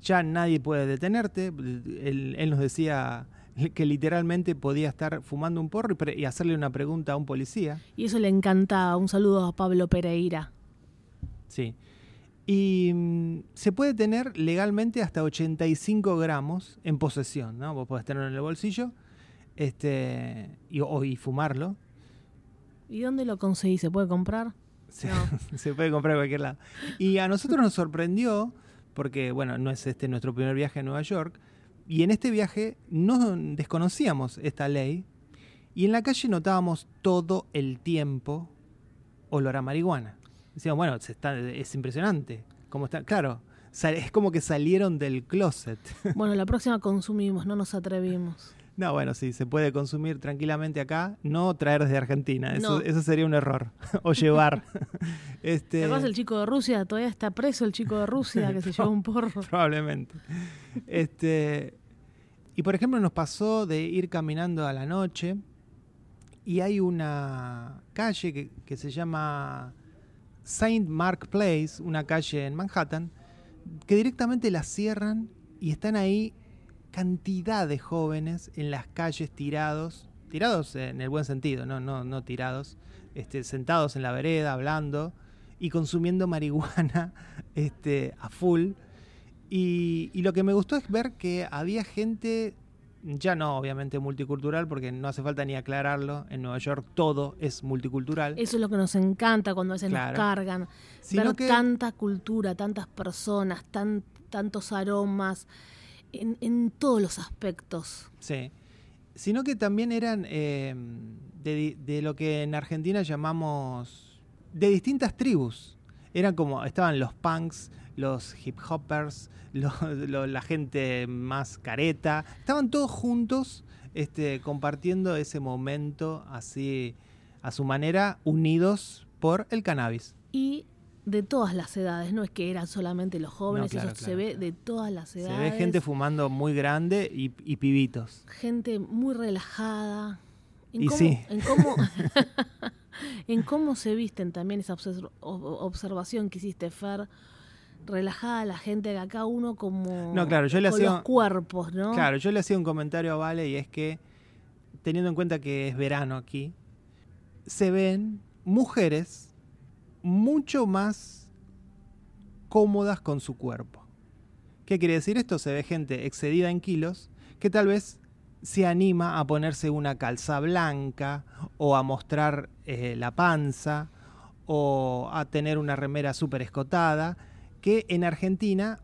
Ya nadie puede detenerte. Él, nos decía (laughs) que literalmente podía estar fumando un porro y, hacerle una pregunta a un policía. Y eso le encantaba. Un saludo a Pablo Pereira. Sí. Y mm, se puede tener legalmente hasta 85 gramos en posesión, ¿no? Vos podés tenerlo en el bolsillo este, y, fumarlo. ¿Y dónde lo conseguís? ¿Se puede comprar? (laughs) Se, puede comprar en cualquier lado. Y a nosotros nos sorprendió, porque, bueno, no es este nuestro primer viaje a Nueva York, y en este viaje no desconocíamos esta ley, y en la calle notábamos todo el tiempo olor a marihuana. Decíamos, bueno, es impresionante. Cómo está, claro, es como que salieron del closet. (laughs) Bueno, la próxima consumimos, no nos atrevimos. No, bueno, sí, se puede consumir tranquilamente acá, no traer desde Argentina, eso, eso sería un error. (laughs) o llevar. (laughs) este... ¿Te el chico de Rusia? Todavía está preso el chico de Rusia que se llevó un porro. Probablemente. este... Y por ejemplo nos pasó de ir caminando a la noche y hay una calle que, se llama Saint Mark Place, una calle en Manhattan, que directamente la cierran y están ahí cantidad de jóvenes en las calles tirados, tirados en el buen sentido, no, no, no tirados, este, sentados en la vereda hablando y consumiendo marihuana (laughs) este, a full. Y, y, lo que me gustó es ver que había gente ya no obviamente multicultural, porque no hace falta ni aclararlo, en Nueva York todo es multicultural. Eso es lo que nos encanta cuando a veces nos cargan, ver tanta cultura, tantas personas, tantos aromas, en, todos los aspectos. Sí, sino que también eran eh, de, de lo que en Argentina llamamos de distintas tribus. Eran como, estaban los punks, los hip hoppers, (laughs) lo- lo- la gente más careta, estaban todos juntos este, compartiendo ese momento así a su manera, unidos por el cannabis. Y de todas las edades, no es que eran solamente los jóvenes, claro, eso se ve claro. de todas las edades. Se ve gente fumando muy grande y, y pibitos. gente muy relajada. En Y cómo, sí. En cómo, (laughs) (laughs) en cómo se visten también esa observación que hiciste, Fer. Relajada la gente, acá uno como No, claro, yo le con hacía- los cuerpos, ¿no? Claro, yo le hacía un comentario a Vale y es que, teniendo en cuenta que es verano aquí, se ven mujeres mucho más cómodas con su cuerpo. ¿Qué quiere decir esto? Se ve gente excedida en kilos que tal vez se anima a ponerse una calza blanca o a mostrar eh, la panza o a tener una remera súper escotada, que en Argentina...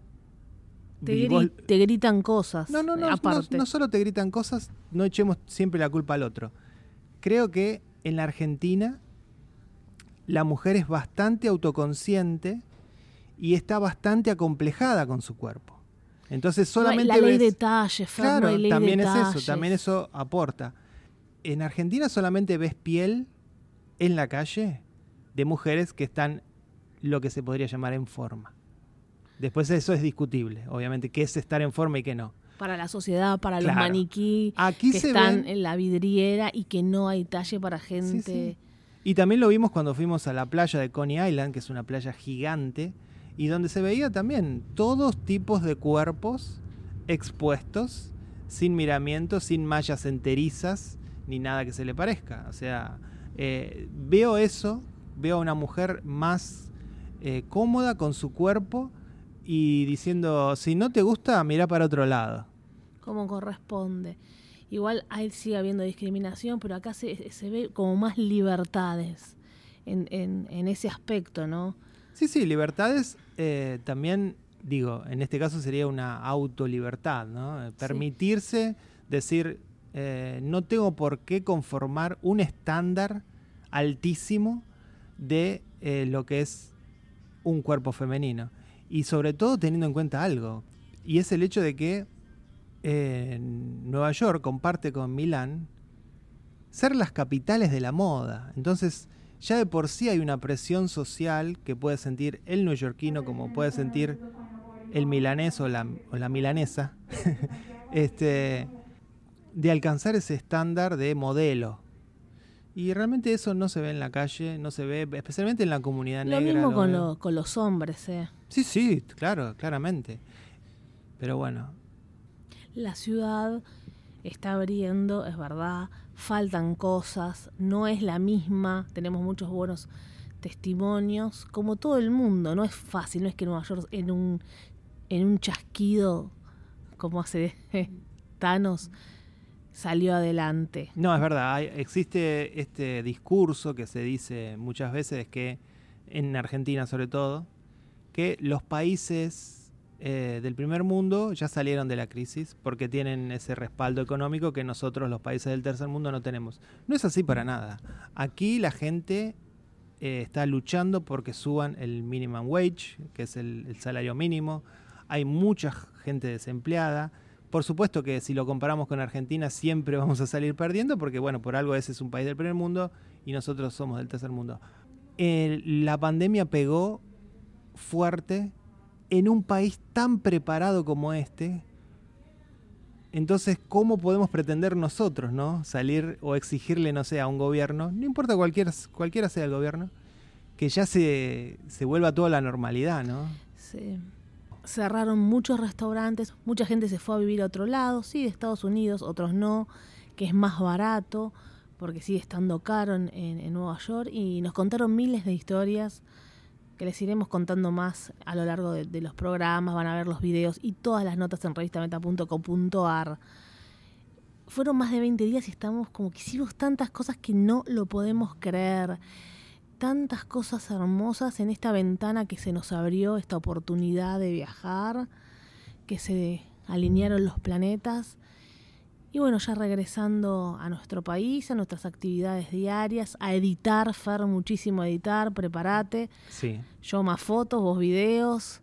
te, y gri- vos- te gritan cosas. no, no, no, no, aparte. no solo te gritan cosas, no echemos siempre la culpa al otro. Creo que en la Argentina la mujer es bastante autoconsciente y está bastante acomplejada con su cuerpo. Entonces No solamente la ley ves- de talle, Fer, no Claro, ley también es eso, también eso aporta. En Argentina solamente ves piel en la calle de mujeres que están lo que se podría llamar en forma. Después eso es discutible, obviamente, qué es estar en forma y qué no. Para la sociedad, para Claro. los maniquí Aquí que se están ven- en la vidriera y que no hay talle para gente. sí. Y también lo vimos cuando fuimos a la playa de Coney Island, que es una playa gigante, y donde se veía también todos tipos de cuerpos expuestos, sin miramientos, sin mallas enterizas, ni nada que se le parezca. O sea, eh, veo eso, veo a una mujer más eh, cómoda con su cuerpo y diciendo, si no te gusta, mira para otro lado. como corresponde. Igual ahí sigue habiendo discriminación, pero acá se, se ve como más libertades en, en, en ese aspecto, ¿no? Sí, sí, libertades eh, también, digo, en este caso sería una autolibertad, ¿no? Eh, Permitirse decir, eh, no tengo por qué conformar un estándar altísimo de eh, lo que es un cuerpo femenino. Y sobre todo teniendo en cuenta algo, y es el hecho de que eh, Nueva York comparte con Milán ser las capitales de la moda. Entonces, ya de por sí hay una presión social que puede sentir el neoyorquino como puede sentir el milanés o la, o la milanesa, (laughs) este, de alcanzar ese estándar de modelo. Y realmente eso no se ve en la calle, no se ve, especialmente en la comunidad Lo negra. mismo lo con, veo. lo- con los hombres, ¿eh? Sí, sí, claro, claramente. Pero bueno, La ciudad está abriendo, es verdad, faltan cosas, no es la misma, tenemos muchos buenos testimonios, como todo el mundo, no es fácil, no es que Nueva York en un, en un chasquido, como hace (laughs) Thanos, salió adelante. No, es verdad. hay- existe este discurso que se dice muchas veces que, en Argentina sobre todo, que los países eh, del primer mundo ya salieron de la crisis porque tienen ese respaldo económico que nosotros, los países del tercer mundo, no tenemos. No es así para nada. Aquí la gente eh, está luchando porque suban el minimum wage, que es el, el salario mínimo. Hay mucha gente desempleada. Por supuesto que si lo comparamos con Argentina siempre (laughs) vamos a salir perdiendo porque, bueno, por algo ese es un país del primer mundo y nosotros somos del tercer mundo. La pandemia pegó fuerte en un país tan preparado como este. Entonces, ¿cómo podemos pretender nosotros, no? Salir o exigirle, no sé, a un gobierno, no importa cualquiera, cualquiera sea el gobierno, que ya se, se vuelva toda la normalidad, ¿no? Se cerraron muchos restaurantes, mucha gente se fue a vivir a otro lado, sí, de Estados Unidos, otros no, que es más barato, porque sigue estando caro en, Nueva York, y nos contaron miles de historias que les iremos contando más a lo largo de, de los programas, van a ver los videos y todas las notas en revistameta.com.ar. Fueron más de 20 días y estamos como que hicimos tantas cosas que no lo podemos creer tantas cosas hermosas en esta ventana que se nos abrió, esta oportunidad de viajar, que se alinearon los planetas Y bueno, ya regresando a nuestro país, a nuestras actividades diarias, a editar, Fer, muchísimo a editar, prepárate. Sí. Yo más fotos, vos videos.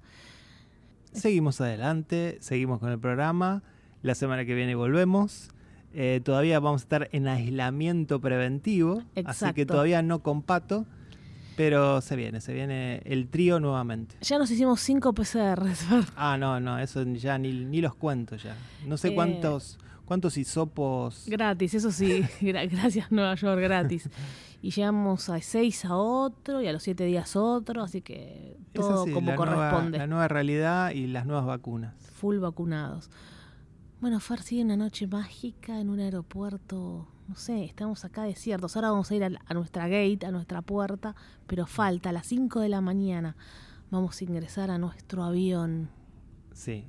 Seguimos adelante, seguimos con el programa. La semana que viene volvemos. Eh, todavía vamos a estar en aislamiento preventivo, así que Exacto. todavía no con Pato, pero se viene, se viene el trío nuevamente. Ya nos hicimos cinco PCRs, (laughs) Fer. Ah, no, no, eso ya ni, ni los cuento ya. No sé Eh. cuántos cuántos hisopos. Gratis, eso sí, (laughs) gra- gracias Nueva York, gratis. Y llegamos a seis a otro y a los siete días otro, así que todo así, como la nueva- corresponde. la nueva realidad y las nuevas vacunas. Full vacunados. Bueno, Fer, sigue una noche mágica en un aeropuerto. No sé, estamos acá desiertos. Ahora vamos a ir a, la- a nuestra gate, a nuestra puerta, pero falta, a las 5 de la mañana vamos a ingresar a nuestro avión. Sí.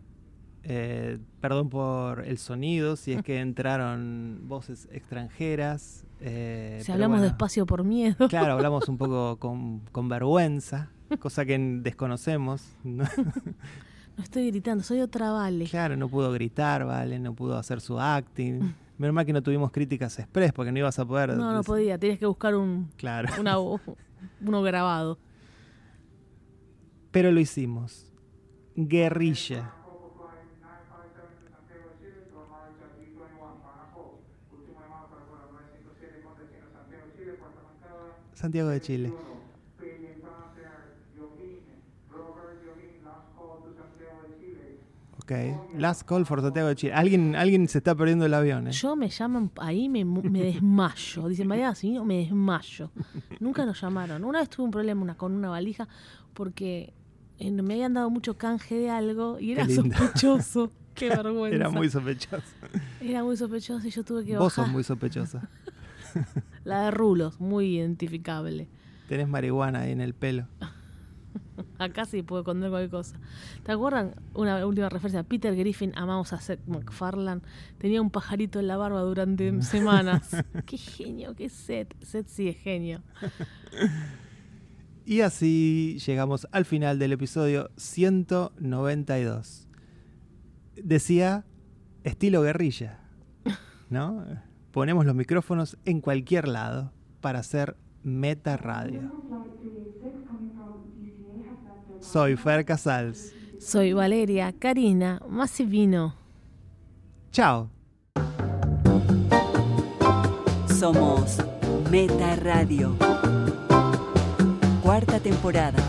Eh, perdón por el sonido, si es que (laughs) entraron voces extranjeras. eh, si hablamos bueno, despacio por miedo. Claro, hablamos un poco (laughs) con, con vergüenza, cosa que desconocemos. ¿no? (laughs) No estoy gritando, soy otra Vale. Claro, no pudo gritar, ¿vale? No pudo hacer su acting. Menos mal que no tuvimos críticas express porque no ibas a poder. No, no podía, tenías que buscar un, Claro. una- uno grabado. Pero lo hicimos. Guerrilla. Santiago de Chile. Ok. Last call for Santiago de Chile. Alguien, alguien se está perdiendo el avión, ¿eh? Yo me llaman, ahí me, me desmayo. Dicen, María, así me desmayo. Nunca nos llamaron. Una vez tuve un problema una, con una valija porque me habían dado mucho canje de algo y era sospechoso. (laughs) Qué vergüenza. Era muy sospechoso. Era muy sospechoso y yo tuve que Vos bajar. sos muy sospechosa. La de rulos, muy identificable. Tenés marihuana ahí en el pelo. (laughs) Acá sí puedo contar cualquier cosa. ¿Te acuerdan? Una última referencia. Peter Griffin, amamos a Seth MacFarlane. Tenía un pajarito en la barba durante (laughs) semanas. qué genio, qué Seth. Seth sí es genio. Y así llegamos al final del episodio 192. Decía estilo guerrilla, ¿no? Ponemos los micrófonos en cualquier lado para hacer meta radio. Soy Fer Casals. Soy Valeria Karina Massivino. Chao. Somos Meta Radio. Cuarta temporada.